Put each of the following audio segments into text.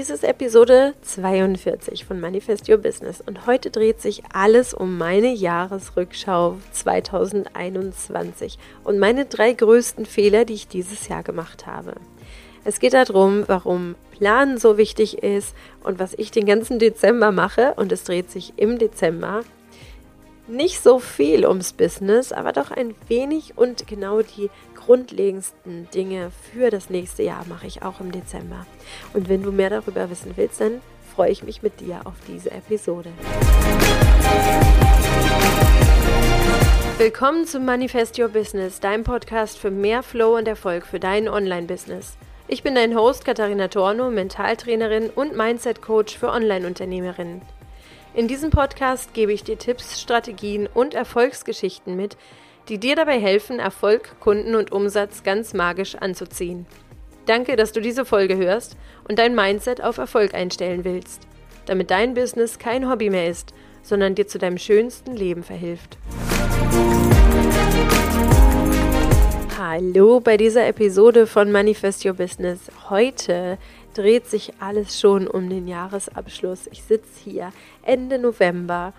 Dies ist Episode 42 von Manifest Your Business und heute dreht sich alles um meine Jahresrückschau 2021 und meine drei größten Fehler, die ich dieses Jahr gemacht habe. Es geht darum, warum Planen so wichtig ist und was ich den ganzen Dezember mache und es dreht sich im Dezember nicht so viel ums Business, aber doch ein wenig und genau die grundlegendsten Dinge für das nächste Jahr mache ich auch im Dezember. Und wenn du mehr darüber wissen willst, dann freue ich mich mit dir auf diese Episode. Willkommen zum Manifest Your Business, deinem Podcast für mehr Flow und Erfolg für dein Online-Business. Ich bin dein Host Katharina Torno, Mentaltrainerin und Mindset-Coach für Online-Unternehmerinnen. In diesem Podcast gebe ich dir Tipps, Strategien und Erfolgsgeschichten mit, die dir dabei helfen, Erfolg, Kunden und Umsatz ganz magisch anzuziehen. Danke, dass du diese Folge hörst und dein Mindset auf Erfolg einstellen willst, damit dein Business kein Hobby mehr ist, sondern dir zu deinem schönsten Leben verhilft. Hallo bei dieser Episode von Manifest Your Business. Heute dreht sich alles schon um den Jahresabschluss. Ich sitze hier Ende November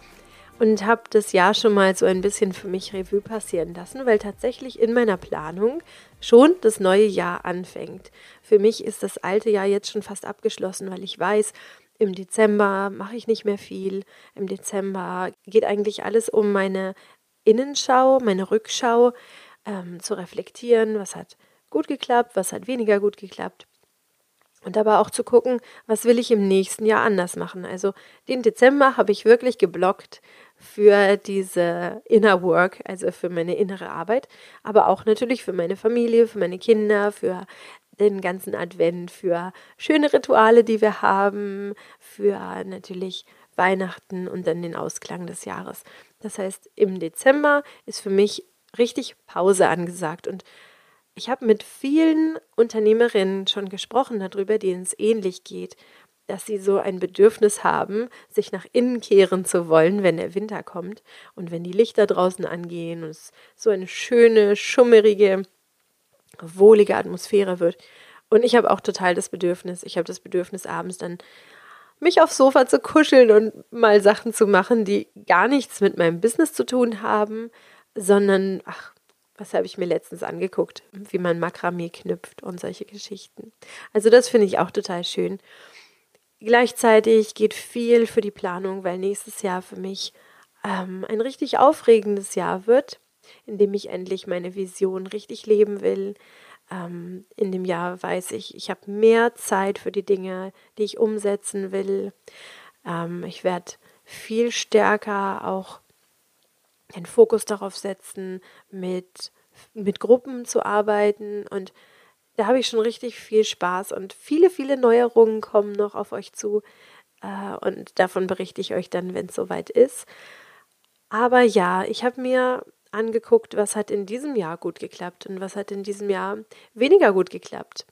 und habe das Jahr schon mal so ein bisschen für mich Revue passieren lassen, weil tatsächlich in meiner Planung schon das neue Jahr anfängt. Für mich ist das alte Jahr jetzt schon fast abgeschlossen, weil ich weiß, im Dezember mache ich nicht mehr viel. Im Dezember geht eigentlich alles um meine Innenschau, meine Rückschau, ähm, zu reflektieren, was hat gut geklappt, was hat weniger gut geklappt. Und aber auch zu gucken, was will ich im nächsten Jahr anders machen. Also den Dezember habe ich wirklich geblockt für diese Inner Work, also für meine innere Arbeit, aber auch natürlich für meine Familie, für meine Kinder, für den ganzen Advent, für schöne Rituale, die wir haben, für natürlich Weihnachten und dann den Ausklang des Jahres. Das heißt, im Dezember ist für mich richtig Pause angesagt und ich habe mit vielen Unternehmerinnen schon gesprochen darüber, denen es ähnlich geht, dass sie so ein Bedürfnis haben, sich nach innen kehren zu wollen, wenn der Winter kommt und wenn die Lichter draußen angehen und es so eine schöne, schummerige, wohlige Atmosphäre wird. Und ich habe auch total das Bedürfnis, ich habe das Bedürfnis abends dann mich aufs Sofa zu kuscheln und mal Sachen zu machen, die gar nichts mit meinem Business zu tun haben, sondern ach, was habe ich mir letztens angeguckt, wie man Makramee knüpft und solche Geschichten. Also das finde ich auch total schön. Gleichzeitig geht viel für die Planung, weil nächstes Jahr für mich ähm, ein richtig aufregendes Jahr wird, in dem ich endlich meine Vision richtig leben will. Ähm, in dem Jahr weiß ich, ich habe mehr Zeit für die Dinge, die ich umsetzen will. Ähm, ich werde viel stärker auch den Fokus darauf setzen, mit, mit Gruppen zu arbeiten. Und da habe ich schon richtig viel Spaß und viele, viele Neuerungen kommen noch auf euch zu. Äh, und davon berichte ich euch dann, wenn es soweit ist. Aber ja, ich habe mir angeguckt, was hat in diesem Jahr gut geklappt und was hat in diesem Jahr weniger gut geklappt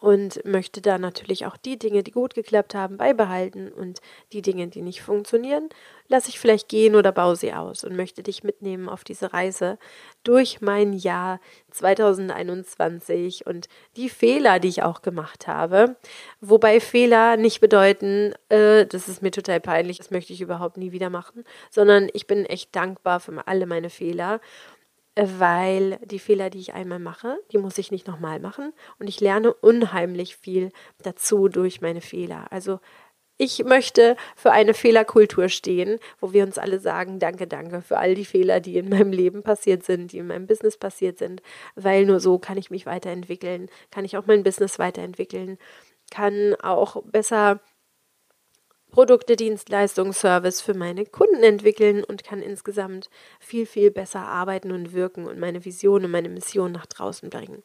und möchte da natürlich auch die Dinge, die gut geklappt haben, beibehalten und die Dinge, die nicht funktionieren, lasse ich vielleicht gehen oder baue sie aus und möchte dich mitnehmen auf diese Reise durch mein Jahr 2021 und die Fehler, die ich auch gemacht habe. Wobei Fehler nicht bedeuten, äh, das ist mir total peinlich, das möchte ich überhaupt nie wieder machen, sondern ich bin echt dankbar für alle meine Fehler weil die Fehler, die ich einmal mache, die muss ich nicht nochmal machen und ich lerne unheimlich viel dazu durch meine Fehler. Also ich möchte für eine Fehlerkultur stehen, wo wir uns alle sagen, danke, danke für all die Fehler, die in meinem Leben passiert sind, die in meinem Business passiert sind, weil nur so kann ich mich weiterentwickeln, kann ich auch mein Business weiterentwickeln, kann auch besser Produkte, Dienstleistungen, Service für meine Kunden entwickeln und kann insgesamt viel, viel besser arbeiten und wirken und meine Vision und meine Mission nach draußen bringen.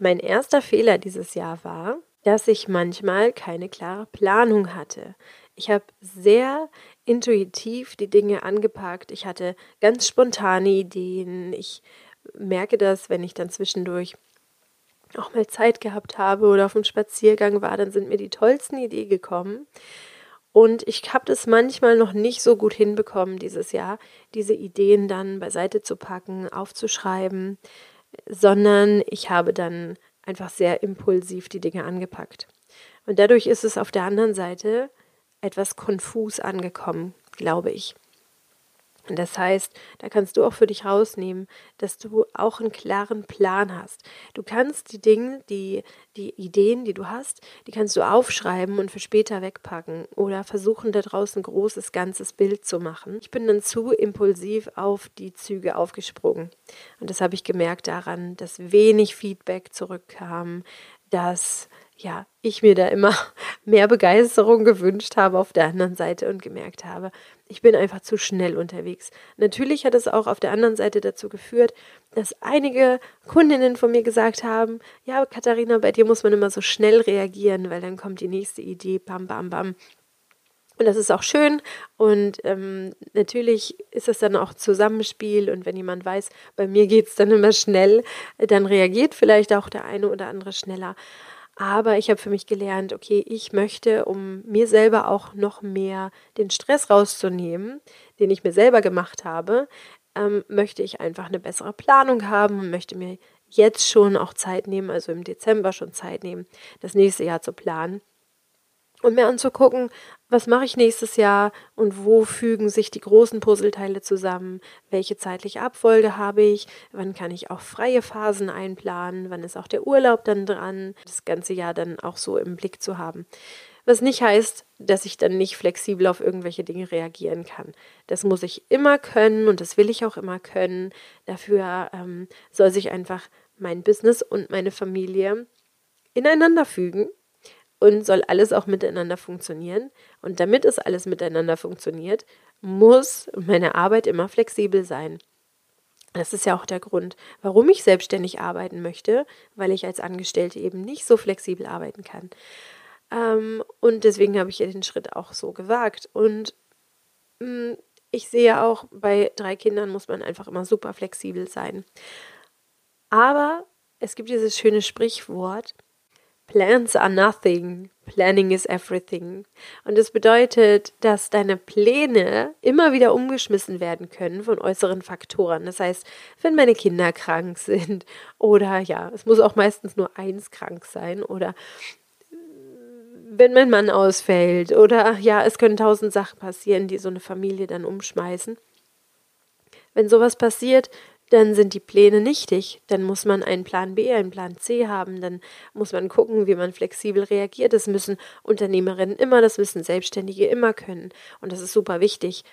Mein erster Fehler dieses Jahr war, dass ich manchmal keine klare Planung hatte. Ich habe sehr intuitiv die Dinge angepackt. Ich hatte ganz spontane Ideen. Ich merke das, wenn ich dann zwischendurch auch mal Zeit gehabt habe oder auf einem Spaziergang war, dann sind mir die tollsten Ideen gekommen. Und ich habe das manchmal noch nicht so gut hinbekommen dieses Jahr, diese Ideen dann beiseite zu packen, aufzuschreiben, sondern ich habe dann einfach sehr impulsiv die Dinge angepackt. Und dadurch ist es auf der anderen Seite etwas konfus angekommen, glaube ich. Das heißt, da kannst du auch für dich rausnehmen, dass du auch einen klaren Plan hast. Du kannst die Dinge, die, die Ideen, die du hast, die kannst du aufschreiben und für später wegpacken oder versuchen, daraus ein großes, ganzes Bild zu machen. Ich bin dann zu impulsiv auf die Züge aufgesprungen. Und das habe ich gemerkt daran, dass wenig Feedback zurückkam, dass ja, ich mir da immer mehr Begeisterung gewünscht habe auf der anderen Seite und gemerkt habe, ich bin einfach zu schnell unterwegs. Natürlich hat es auch auf der anderen Seite dazu geführt, dass einige Kundinnen von mir gesagt haben, ja, Katharina, bei dir muss man immer so schnell reagieren, weil dann kommt die nächste Idee, bam, bam, bam. Und das ist auch schön und ähm, natürlich ist es dann auch Zusammenspiel und wenn jemand weiß, bei mir geht es dann immer schnell, dann reagiert vielleicht auch der eine oder andere schneller. Aber ich habe für mich gelernt, okay, ich möchte, um mir selber auch noch mehr den Stress rauszunehmen, den ich mir selber gemacht habe, ähm, möchte ich einfach eine bessere Planung haben und möchte mir jetzt schon auch Zeit nehmen, also im Dezember schon Zeit nehmen, das nächste Jahr zu planen und mir anzugucken, was mache ich nächstes Jahr und wo fügen sich die großen Puzzleteile zusammen, welche zeitliche Abfolge habe ich, wann kann ich auch freie Phasen einplanen, wann ist auch der Urlaub dann dran, das ganze Jahr dann auch so im Blick zu haben. Was nicht heißt, dass ich dann nicht flexibel auf irgendwelche Dinge reagieren kann. Das muss ich immer können und das will ich auch immer können. Dafür ähm, soll sich einfach mein Business und meine Familie ineinander fügen und soll alles auch miteinander funktionieren. Und damit es alles miteinander funktioniert, muss meine Arbeit immer flexibel sein. Das ist ja auch der Grund, warum ich selbstständig arbeiten möchte, weil ich als Angestellte eben nicht so flexibel arbeiten kann. Ähm, und deswegen habe ich ja den Schritt auch so gewagt. Und mm, ich sehe auch, bei drei Kindern muss man einfach immer super flexibel sein. Aber es gibt dieses schöne Sprichwort, Plans are nothing, planning is everything. Und das bedeutet, dass deine Pläne immer wieder umgeschmissen werden können von äußeren Faktoren. Das heißt, wenn meine Kinder krank sind oder ja, es muss auch meistens nur eins krank sein oder wenn mein Mann ausfällt oder ja, es können tausend Sachen passieren, die so eine Familie dann umschmeißen. Wenn sowas passiert, dann sind die Pläne nichtig. Dann muss man einen Plan B, einen Plan C haben. Dann muss man gucken, wie man flexibel reagiert. Das müssen Unternehmerinnen immer, das müssen Selbstständige immer können. Und das ist super wichtig.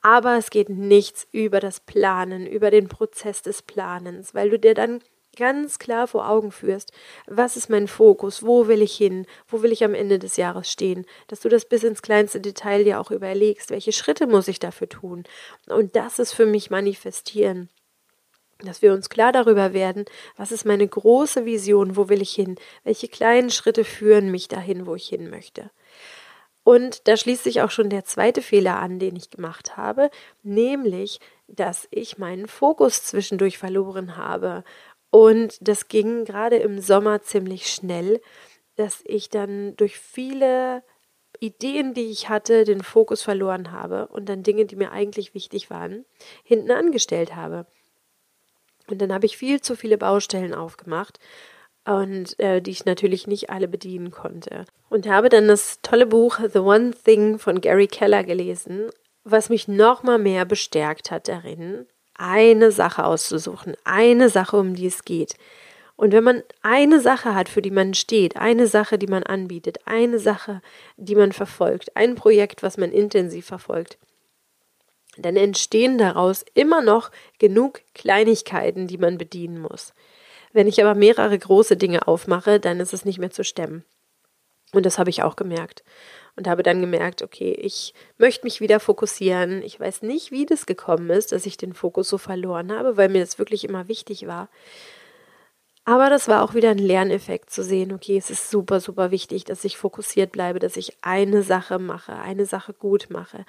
Aber es geht nichts über das Planen, über den Prozess des Planens, weil du dir dann ganz klar vor Augen führst, was ist mein Fokus, wo will ich hin, wo will ich am Ende des Jahres stehen, dass du das bis ins kleinste Detail dir auch überlegst, welche Schritte muss ich dafür tun. Und das ist für mich manifestieren dass wir uns klar darüber werden, was ist meine große Vision, wo will ich hin, welche kleinen Schritte führen mich dahin, wo ich hin möchte. Und da schließt sich auch schon der zweite Fehler an, den ich gemacht habe, nämlich, dass ich meinen Fokus zwischendurch verloren habe. Und das ging gerade im Sommer ziemlich schnell, dass ich dann durch viele Ideen, die ich hatte, den Fokus verloren habe und dann Dinge, die mir eigentlich wichtig waren, hinten angestellt habe. Und dann habe ich viel zu viele Baustellen aufgemacht und äh, die ich natürlich nicht alle bedienen konnte. Und habe dann das tolle Buch The One Thing von Gary Keller gelesen, was mich nochmal mehr bestärkt hat darin, eine Sache auszusuchen, eine Sache, um die es geht. Und wenn man eine Sache hat, für die man steht, eine Sache, die man anbietet, eine Sache, die man verfolgt, ein Projekt, was man intensiv verfolgt, dann entstehen daraus immer noch genug Kleinigkeiten, die man bedienen muss. Wenn ich aber mehrere große Dinge aufmache, dann ist es nicht mehr zu stemmen. Und das habe ich auch gemerkt. Und habe dann gemerkt, okay, ich möchte mich wieder fokussieren. Ich weiß nicht, wie das gekommen ist, dass ich den Fokus so verloren habe, weil mir das wirklich immer wichtig war. Aber das war auch wieder ein Lerneffekt zu sehen, okay, es ist super, super wichtig, dass ich fokussiert bleibe, dass ich eine Sache mache, eine Sache gut mache.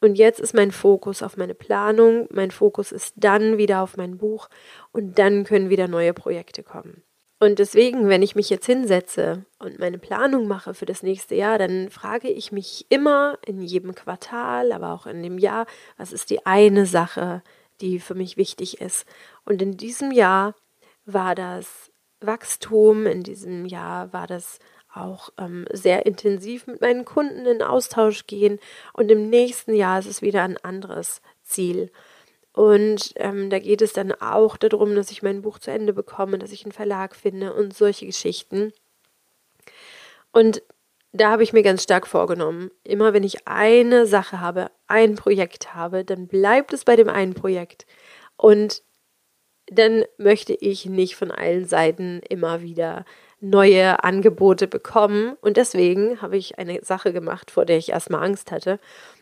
Und jetzt ist mein Fokus auf meine Planung, mein Fokus ist dann wieder auf mein Buch und dann können wieder neue Projekte kommen. Und deswegen, wenn ich mich jetzt hinsetze und meine Planung mache für das nächste Jahr, dann frage ich mich immer in jedem Quartal, aber auch in dem Jahr, was ist die eine Sache, die für mich wichtig ist. Und in diesem Jahr war das Wachstum, in diesem Jahr war das auch ähm, sehr intensiv mit meinen Kunden in Austausch gehen. Und im nächsten Jahr ist es wieder ein anderes Ziel. Und ähm, da geht es dann auch darum, dass ich mein Buch zu Ende bekomme, dass ich einen Verlag finde und solche Geschichten. Und da habe ich mir ganz stark vorgenommen, immer wenn ich eine Sache habe, ein Projekt habe, dann bleibt es bei dem einen Projekt. Und dann möchte ich nicht von allen Seiten immer wieder neue Angebote bekommen. Und deswegen habe ich eine Sache gemacht, vor der ich erstmal Angst hatte.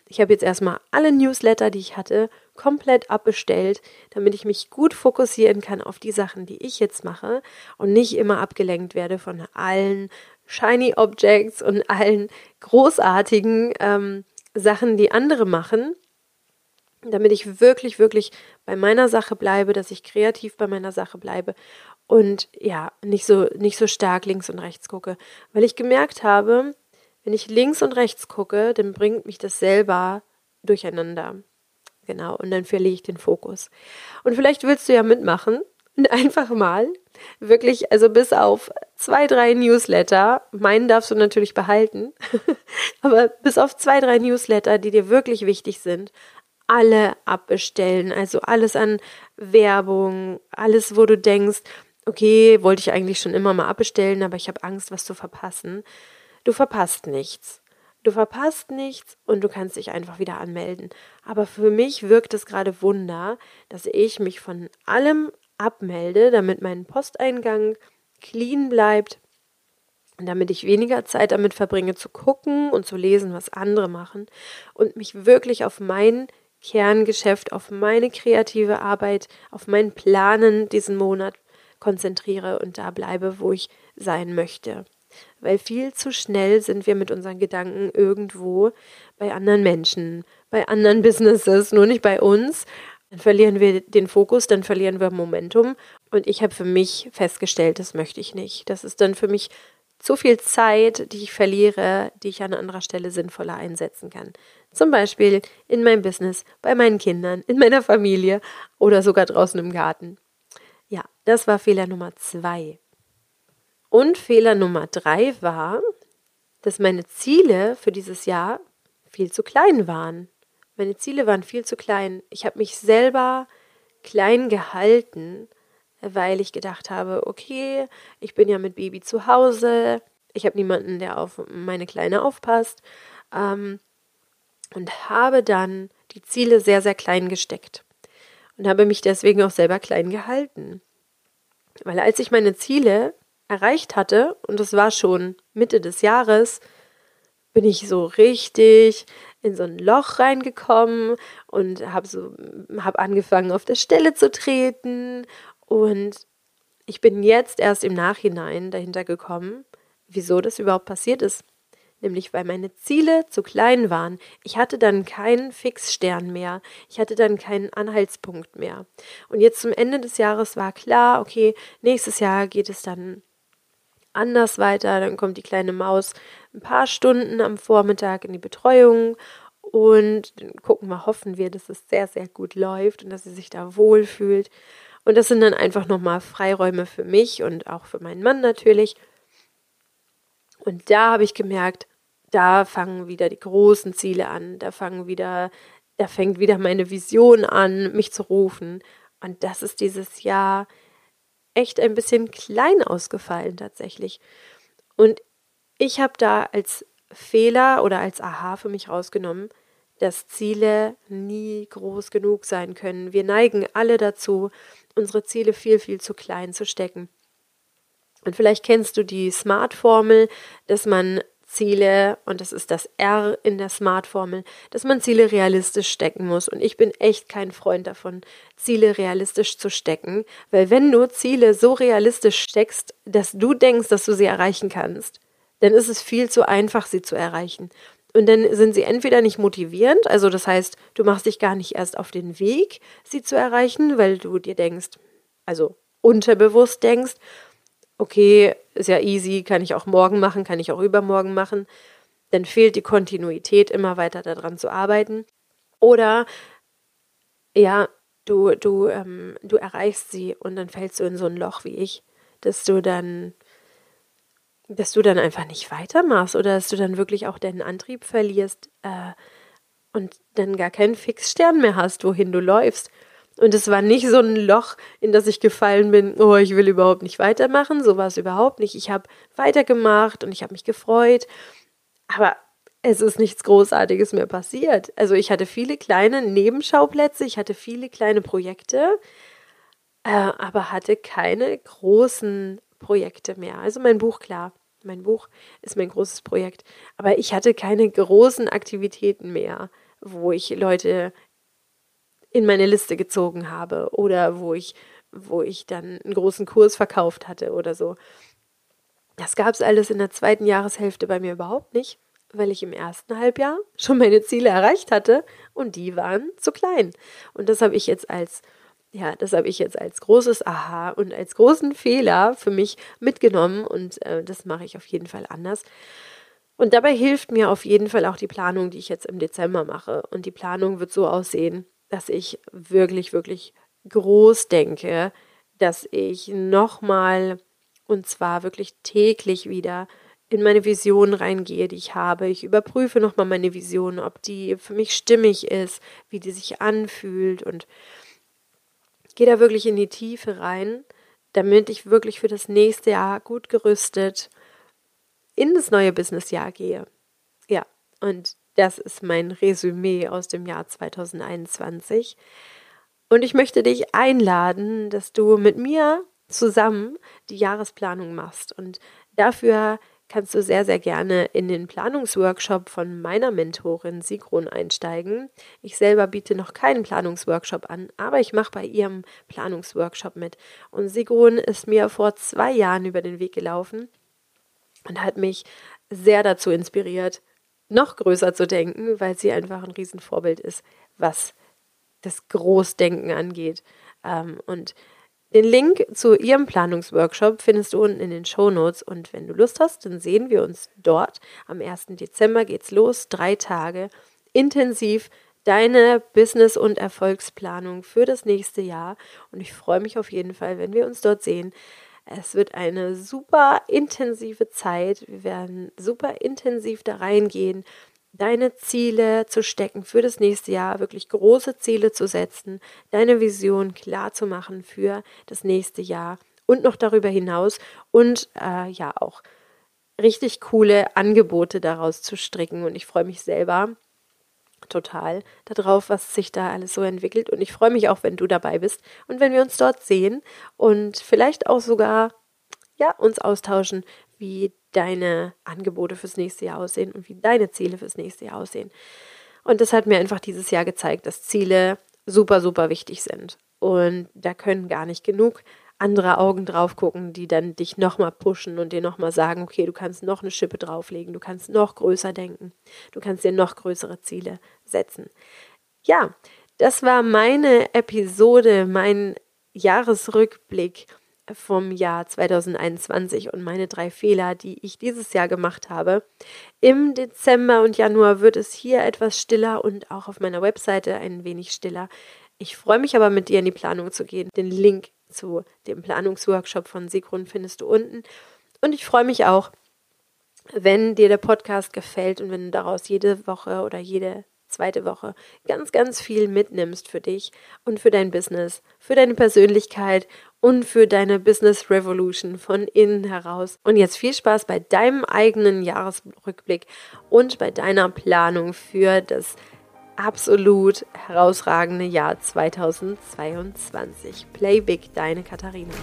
Ich habe jetzt erstmal alle Newsletter, die ich hatte, komplett abbestellt, damit ich mich gut fokussieren kann auf die Sachen, die ich jetzt mache und nicht immer abgelenkt werde von allen Shiny Objects und allen großartigen ähm, Sachen, die andere machen, damit ich wirklich, wirklich bei meiner Sache bleibe, dass ich kreativ bei meiner Sache bleibe und ja, nicht so, nicht so stark links und rechts gucke. Weil ich gemerkt habe, wenn ich links und rechts gucke, dann bringt mich das selber durcheinander. Genau, und dann verliere ich den Fokus. Und vielleicht willst du ja mitmachen und einfach mal wirklich, also bis auf zwei, drei Newsletter, meinen darfst du natürlich behalten, aber bis auf zwei, drei Newsletter, die dir wirklich wichtig sind, alle abbestellen. Also alles an Werbung, alles, wo du denkst, okay, wollte ich eigentlich schon immer mal abbestellen, aber ich habe Angst, was zu verpassen. Du verpasst nichts. Du verpasst nichts und du kannst dich einfach wieder anmelden. Aber für mich wirkt es gerade Wunder, dass ich mich von allem abmelde, damit mein Posteingang clean bleibt, damit ich weniger Zeit damit verbringe zu gucken und zu lesen, was andere machen und mich wirklich auf mein Kerngeschäft, auf meine kreative Arbeit, auf mein Planen diesen Monat konzentriere und da bleibe, wo ich sein möchte. Weil viel zu schnell sind wir mit unseren Gedanken irgendwo bei anderen Menschen, bei anderen Businesses, nur nicht bei uns. Dann verlieren wir den Fokus, dann verlieren wir Momentum. Und ich habe für mich festgestellt, das möchte ich nicht. Das ist dann für mich zu viel Zeit, die ich verliere, die ich an anderer Stelle sinnvoller einsetzen kann. Zum Beispiel in meinem Business, bei meinen Kindern, in meiner Familie oder sogar draußen im Garten. Ja, das war Fehler Nummer zwei. Und Fehler Nummer drei war, dass meine Ziele für dieses Jahr viel zu klein waren. Meine Ziele waren viel zu klein. Ich habe mich selber klein gehalten, weil ich gedacht habe, okay, ich bin ja mit Baby zu Hause, ich habe niemanden, der auf meine Kleine aufpasst ähm, und habe dann die Ziele sehr, sehr klein gesteckt und habe mich deswegen auch selber klein gehalten. Weil als ich meine Ziele erreicht hatte, und das war schon Mitte des Jahres, bin ich so richtig in so ein Loch reingekommen und habe so habe angefangen auf der Stelle zu treten und ich bin jetzt erst im Nachhinein dahinter gekommen, wieso das überhaupt passiert ist. Nämlich weil meine Ziele zu klein waren. Ich hatte dann keinen Fixstern mehr. Ich hatte dann keinen Anhaltspunkt mehr. Und jetzt zum Ende des Jahres war klar, okay, nächstes Jahr geht es dann anders weiter. Dann kommt die kleine Maus ein paar Stunden am Vormittag in die Betreuung und gucken wir, hoffen wir, dass es sehr, sehr gut läuft und dass sie sich da wohlfühlt. Und das sind dann einfach nochmal Freiräume für mich und auch für meinen Mann natürlich. Und da habe ich gemerkt, da fangen wieder die großen Ziele an, da fangen wieder, da fängt wieder meine Vision an, mich zu rufen. Und das ist dieses Jahr echt ein bisschen klein ausgefallen tatsächlich. Und ich habe da als Fehler oder als Aha für mich rausgenommen, dass Ziele nie groß genug sein können. Wir neigen alle dazu, unsere Ziele viel, viel zu klein zu stecken. Und vielleicht kennst du die Smart-Formel, dass man Ziele, und das ist das R in der Smart-Formel, dass man Ziele realistisch stecken muss. Und ich bin echt kein Freund davon, Ziele realistisch zu stecken, weil wenn du Ziele so realistisch steckst, dass du denkst, dass du sie erreichen kannst, dann ist es viel zu einfach, sie zu erreichen. Und dann sind sie entweder nicht motivierend, also das heißt, du machst dich gar nicht erst auf den Weg, sie zu erreichen, weil du dir denkst, also unterbewusst denkst, okay, ist ja easy, kann ich auch morgen machen, kann ich auch übermorgen machen. Dann fehlt die Kontinuität, immer weiter daran zu arbeiten. Oder ja, du, du, ähm, du erreichst sie und dann fällst du in so ein Loch wie ich, dass du dann dass du dann einfach nicht weitermachst oder dass du dann wirklich auch deinen Antrieb verlierst äh, und dann gar keinen Fixstern mehr hast, wohin du läufst. Und es war nicht so ein Loch, in das ich gefallen bin, oh, ich will überhaupt nicht weitermachen. So war es überhaupt nicht. Ich habe weitergemacht und ich habe mich gefreut. Aber es ist nichts Großartiges mehr passiert. Also ich hatte viele kleine Nebenschauplätze, ich hatte viele kleine Projekte, äh, aber hatte keine großen Projekte mehr. Also mein Buch, klar, mein Buch ist mein großes Projekt, aber ich hatte keine großen Aktivitäten mehr, wo ich Leute in meine Liste gezogen habe oder wo ich, wo ich dann einen großen Kurs verkauft hatte oder so. Das gab es alles in der zweiten Jahreshälfte bei mir überhaupt nicht weil ich im ersten Halbjahr schon meine Ziele erreicht hatte und die waren zu klein. Und das habe ich jetzt als ja, das habe ich jetzt als großes Aha und als großen Fehler für mich mitgenommen und äh, das mache ich auf jeden Fall anders. Und dabei hilft mir auf jeden Fall auch die Planung, die ich jetzt im Dezember mache. Und die Planung wird so aussehen, dass ich wirklich, wirklich groß denke, dass ich nochmal und zwar wirklich täglich wieder in meine Vision reingehe, die ich habe. Ich überprüfe nochmal meine Vision, ob die für mich stimmig ist, wie die sich anfühlt und gehe da wirklich in die Tiefe rein, damit ich wirklich für das nächste Jahr gut gerüstet in das neue Businessjahr gehe. Ja, und das ist mein Resümee aus dem Jahr 2021. Und ich möchte dich einladen, dass du mit mir zusammen die Jahresplanung machst. Und dafür kannst du sehr, sehr gerne in den Planungsworkshop von meiner Mentorin Sigrun einsteigen. Ich selber biete noch keinen Planungsworkshop an, aber ich mache bei ihrem Planungsworkshop mit. Und Sigrun ist mir vor zwei Jahren über den Weg gelaufen und hat mich sehr dazu inspiriert, noch größer zu denken, weil sie einfach ein Riesenvorbild ist, was das Großdenken angeht. Ähm, und den Link zu ihrem Planungsworkshop findest du unten in den Show Notes und wenn du Lust hast, dann sehen wir uns dort. Am 1. Dezember geht's los, drei Tage intensiv deine Business- und Erfolgsplanung für das nächste Jahr und ich freue mich auf jeden Fall, wenn wir uns dort sehen. Es wird eine super intensive Zeit. Wir werden super intensiv da reingehen deine Ziele zu stecken für das nächste Jahr, wirklich große Ziele zu setzen, deine Vision klar zu machen für das nächste Jahr und noch darüber hinaus und äh, ja auch richtig coole Angebote daraus zu stricken. Und ich freue mich selber total darauf, was sich da alles so entwickelt. Und ich freue mich auch, wenn du dabei bist und wenn wir uns dort sehen und vielleicht auch sogar ja, uns austauschen, wie deine Angebote fürs nächste Jahr aussehen und wie deine Ziele fürs nächste Jahr aussehen. Und das hat mir einfach dieses Jahr gezeigt, dass Ziele super, super wichtig sind. Und da können gar nicht genug andere Augen drauf gucken, die dann dich nochmal pushen und dir nochmal sagen, okay, du kannst noch eine Schippe drauflegen, du kannst noch größer denken, du kannst dir noch größere Ziele setzen. Ja, das war meine Episode, mein Jahresrückblick vom Jahr 2021 und meine drei Fehler, die ich dieses Jahr gemacht habe. Im Dezember und Januar wird es hier etwas stiller und auch auf meiner Webseite ein wenig stiller. Ich freue mich aber mit dir in die Planung zu gehen. Den Link zu dem Planungsworkshop von Sigrun findest du unten. Und ich freue mich auch, wenn dir der Podcast gefällt und wenn du daraus jede Woche oder jede zweite Woche ganz, ganz viel mitnimmst für dich und für dein Business, für deine Persönlichkeit und für deine Business Revolution von innen heraus. Und jetzt viel Spaß bei deinem eigenen Jahresrückblick und bei deiner Planung für das absolut herausragende Jahr 2022. Play Big, deine Katharina.